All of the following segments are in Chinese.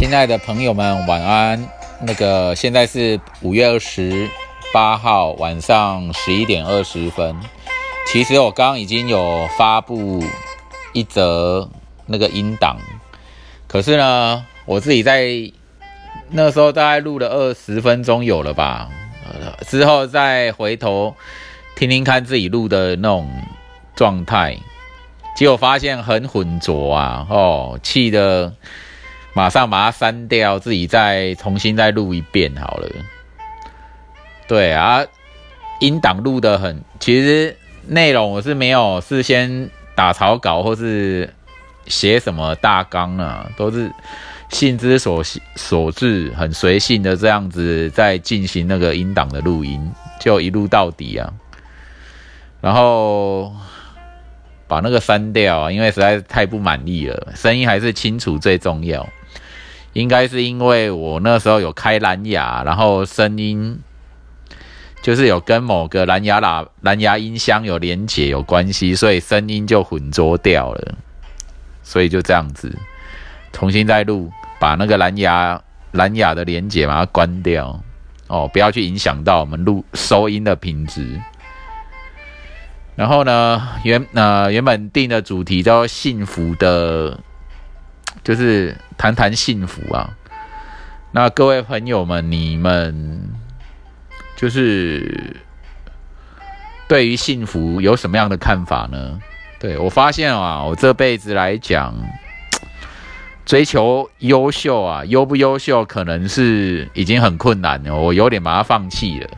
亲爱的朋友们，晚安。那个现在是五月二十八号晚上十一点二十分。其实我刚刚已经有发布一则那个音档，可是呢，我自己在那时候大概录了二十分钟有了吧，之后再回头听听看自己录的那种状态，结果发现很浑浊啊，哦，气的。马上把它删掉，自己再重新再录一遍好了。对啊，音档录的很，其实内容我是没有事先打草稿或是写什么大纲啊，都是性之所所致，很随性的这样子在进行那个音档的录音，就一录到底啊。然后把那个删掉啊，因为实在是太不满意了，声音还是清楚最重要。应该是因为我那时候有开蓝牙，然后声音就是有跟某个蓝牙喇蓝牙音箱有连接有关系，所以声音就混浊掉了。所以就这样子重新再录，把那个蓝牙蓝牙的连接把它关掉哦，不要去影响到我们录收音的品质。然后呢，原呃原本定的主题叫幸福的。就是谈谈幸福啊，那各位朋友们，你们就是对于幸福有什么样的看法呢？对我发现啊，我这辈子来讲，追求优秀啊，优不优秀可能是已经很困难了，我有点把它放弃了，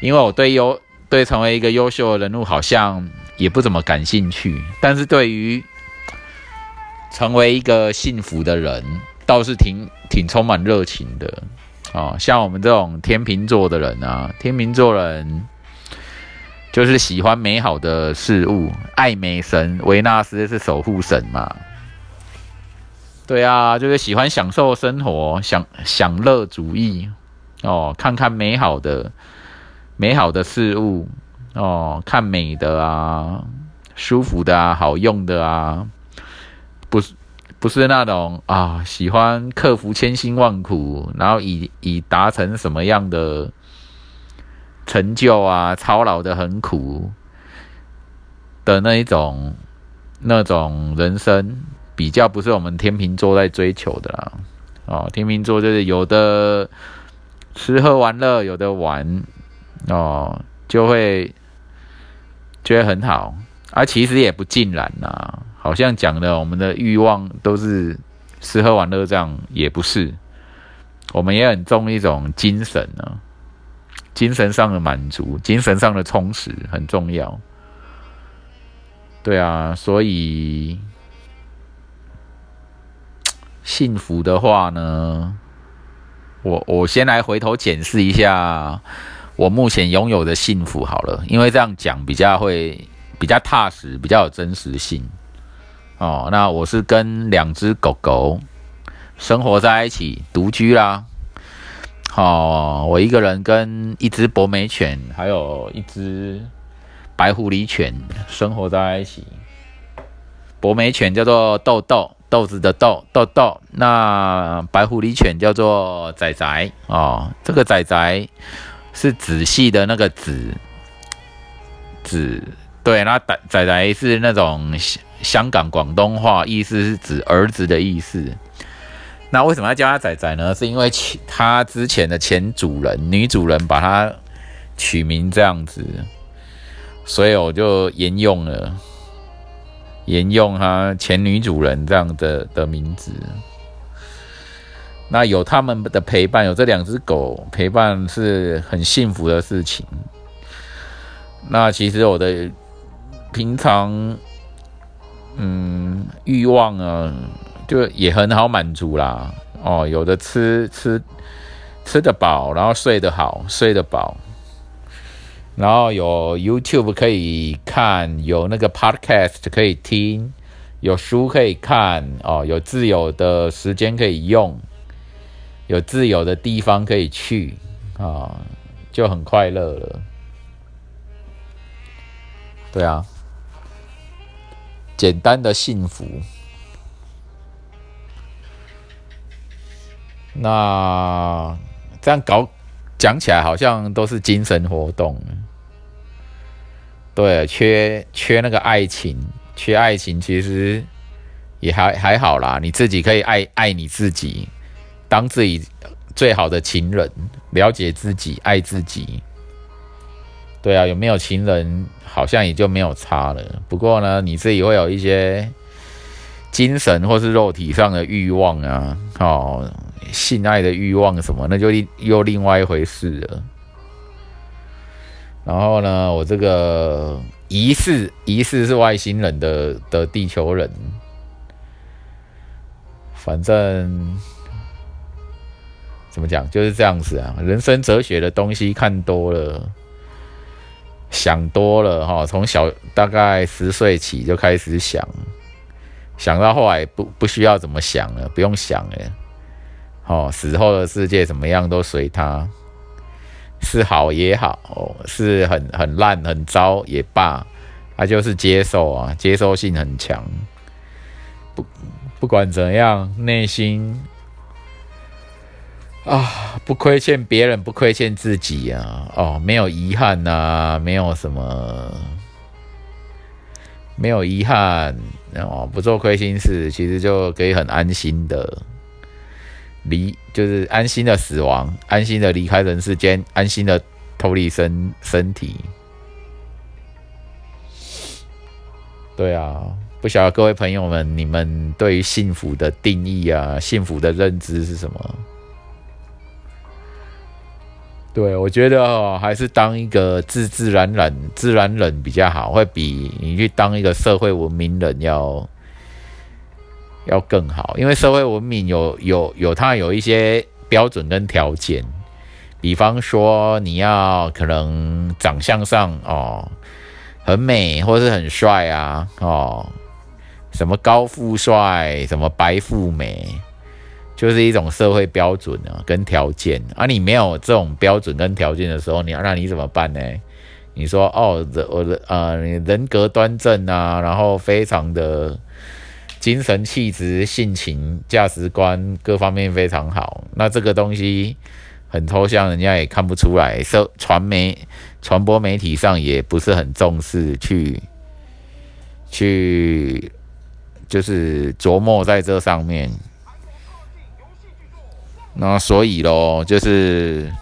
因为我对优对成为一个优秀的人物好像也不怎么感兴趣，但是对于成为一个幸福的人，倒是挺挺充满热情的哦。像我们这种天秤座的人啊，天秤座人就是喜欢美好的事物，爱美神维纳斯是守护神嘛。对啊，就是喜欢享受生活，享享乐主义哦，看看美好的美好的事物哦，看美的啊，舒服的啊，好用的啊。不是，不是那种啊，喜欢克服千辛万苦，然后以以达成什么样的成就啊，操劳的很苦的那一种那种人生，比较不是我们天秤座在追求的啦。哦，天秤座就是有的吃喝玩乐，有的玩哦，就会觉得很好，而其实也不尽然呐。好像讲的我们的欲望都是吃喝玩乐这样，也不是，我们也很重一种精神呢，精神上的满足，精神上的充实很重要。对啊，所以幸福的话呢，我我先来回头检视一下我目前拥有的幸福好了，因为这样讲比较会比较踏实，比较有真实性。哦，那我是跟两只狗狗生活在一起，独居啦。好，我一个人跟一只博美犬，还有一只白狐狸犬生活在一起。博美犬叫做豆豆，豆子的豆豆豆。那白狐狸犬叫做仔仔。哦，这个仔仔是仔细的那个仔仔。对，那仔仔仔是那种。香港广东话意思是指儿子的意思。那为什么要叫他仔仔呢？是因为他之前的前主人女主人把他取名这样子，所以我就沿用了，沿用他前女主人这样的的名字。那有他们的陪伴，有这两只狗陪伴是很幸福的事情。那其实我的平常。嗯，欲望啊，就也很好满足啦。哦，有的吃吃吃得饱，然后睡得好，睡得饱，然后有 YouTube 可以看，有那个 Podcast 可以听，有书可以看，哦，有自由的时间可以用，有自由的地方可以去，啊，就很快乐了。对啊。简单的幸福，那这样搞讲起来好像都是精神活动，对，缺缺那个爱情，缺爱情其实也还还好啦，你自己可以爱爱你自己，当自己最好的情人，了解自己，爱自己。对啊，有没有情人好像也就没有差了。不过呢，你自己会有一些精神或是肉体上的欲望啊，哦，性爱的欲望什么，那就又另外一回事了。然后呢，我这个疑似疑似是外星人的的地球人，反正怎么讲就是这样子啊。人生哲学的东西看多了。想多了哈，从小大概十岁起就开始想，想到后来不不需要怎么想了，不用想了，哦，死后的世界怎么样都随他，是好也好，是很很烂很糟也罢，他就是接受啊，接受性很强，不不管怎样，内心。啊，不亏欠别人，不亏欠自己呀！哦，没有遗憾呐，没有什么，没有遗憾哦，不做亏心事，其实就可以很安心的离，就是安心的死亡，安心的离开人世间，安心的脱离身身体。对啊，不晓得各位朋友们，你们对于幸福的定义啊，幸福的认知是什么？对，我觉得哦，还是当一个自自然然、自然人比较好，会比你去当一个社会文明人要要更好。因为社会文明有有有它有一些标准跟条件，比方说你要可能长相上哦很美，或是很帅啊哦，什么高富帅，什么白富美。就是一种社会标准啊，跟条件啊，你没有这种标准跟条件的时候，你那你怎么办呢？你说哦，我的呃人格端正啊，然后非常的精神气质、性情、价值观各方面非常好，那这个东西很抽象，人家也看不出来，社传媒传播媒体上也不是很重视去去就是琢磨在这上面。那所以咯，就是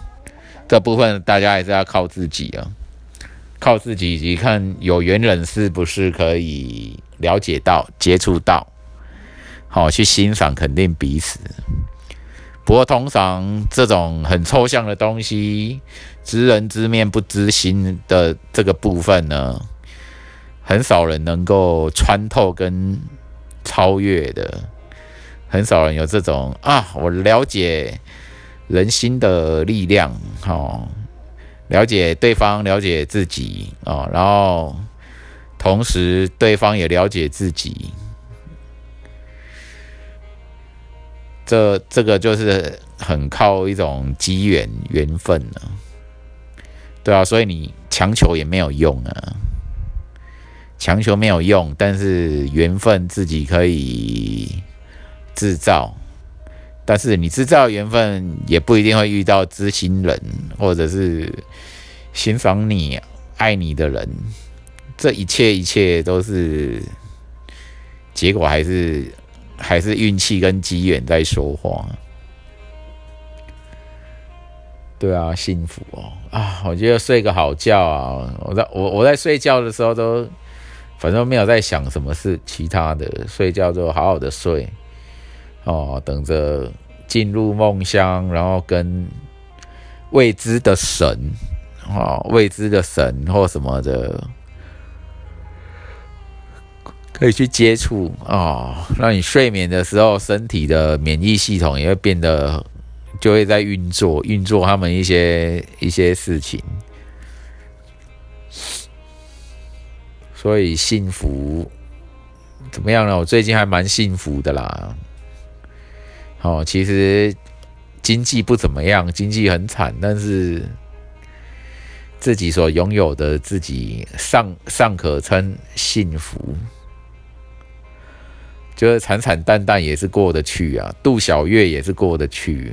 这部分大家还是要靠自己啊，靠自己以及看有缘人是不是可以了解到、接触到，好去欣赏、肯定彼此。不过通常这种很抽象的东西，知人知面不知心的这个部分呢，很少人能够穿透跟超越的。很少人有这种啊，我了解人心的力量，哦，了解对方，了解自己，哦，然后同时对方也了解自己，这这个就是很靠一种机缘缘分了，对啊，所以你强求也没有用啊，强求没有用，但是缘分自己可以。制造，但是你制造缘分也不一定会遇到知心人，或者是欣赏你、爱你的人。这一切一切都是结果，还是还是运气跟机缘在说话。对啊，幸福哦啊！我觉得睡个好觉啊，我在我我在睡觉的时候都反正没有在想什么是其他的，睡觉就好好的睡。哦，等着进入梦乡，然后跟未知的神，哦，未知的神或什么的，可以去接触哦。让你睡眠的时候，身体的免疫系统也会变得，就会在运作，运作他们一些一些事情。所以幸福怎么样呢？我最近还蛮幸福的啦。哦，其实经济不怎么样，经济很惨，但是自己所拥有的自己尚尚可称幸福。就是惨惨淡淡也是过得去啊，度小月也是过得去。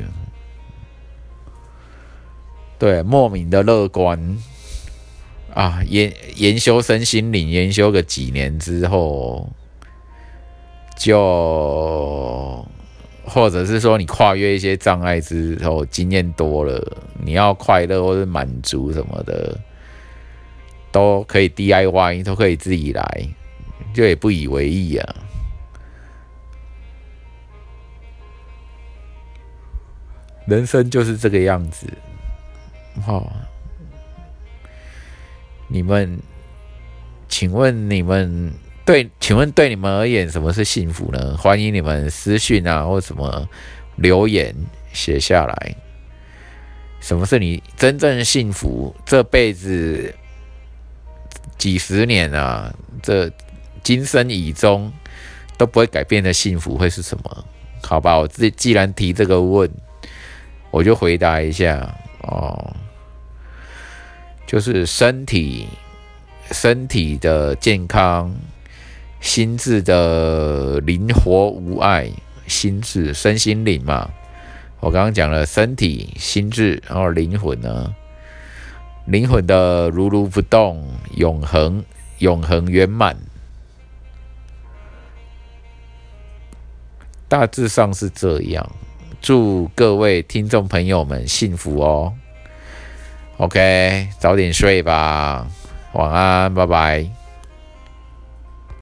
对，莫名的乐观啊，研研修身心灵，研修个几年之后，就或者是说你跨越一些障碍之后，经验多了，你要快乐或者满足什么的，都可以 DIY，都可以自己来，就也不以为意啊。人生就是这个样子，好，你们，请问你们对，请问对你们而言，什么是幸福呢？欢迎你们私讯啊，或什么留言写下来。什么是你真正幸福？这辈子几十年啊，这今生以终都不会改变的幸福会是什么？好吧，我自既然提这个问。我就回答一下哦，就是身体身体的健康，心智的灵活无碍，心智身心灵嘛。我刚刚讲了身体、心智，然后灵魂呢？灵魂的如如不动，永恒、永恒圆满，大致上是这样。祝各位听众朋友们幸福哦！OK，早点睡吧，晚安，拜拜。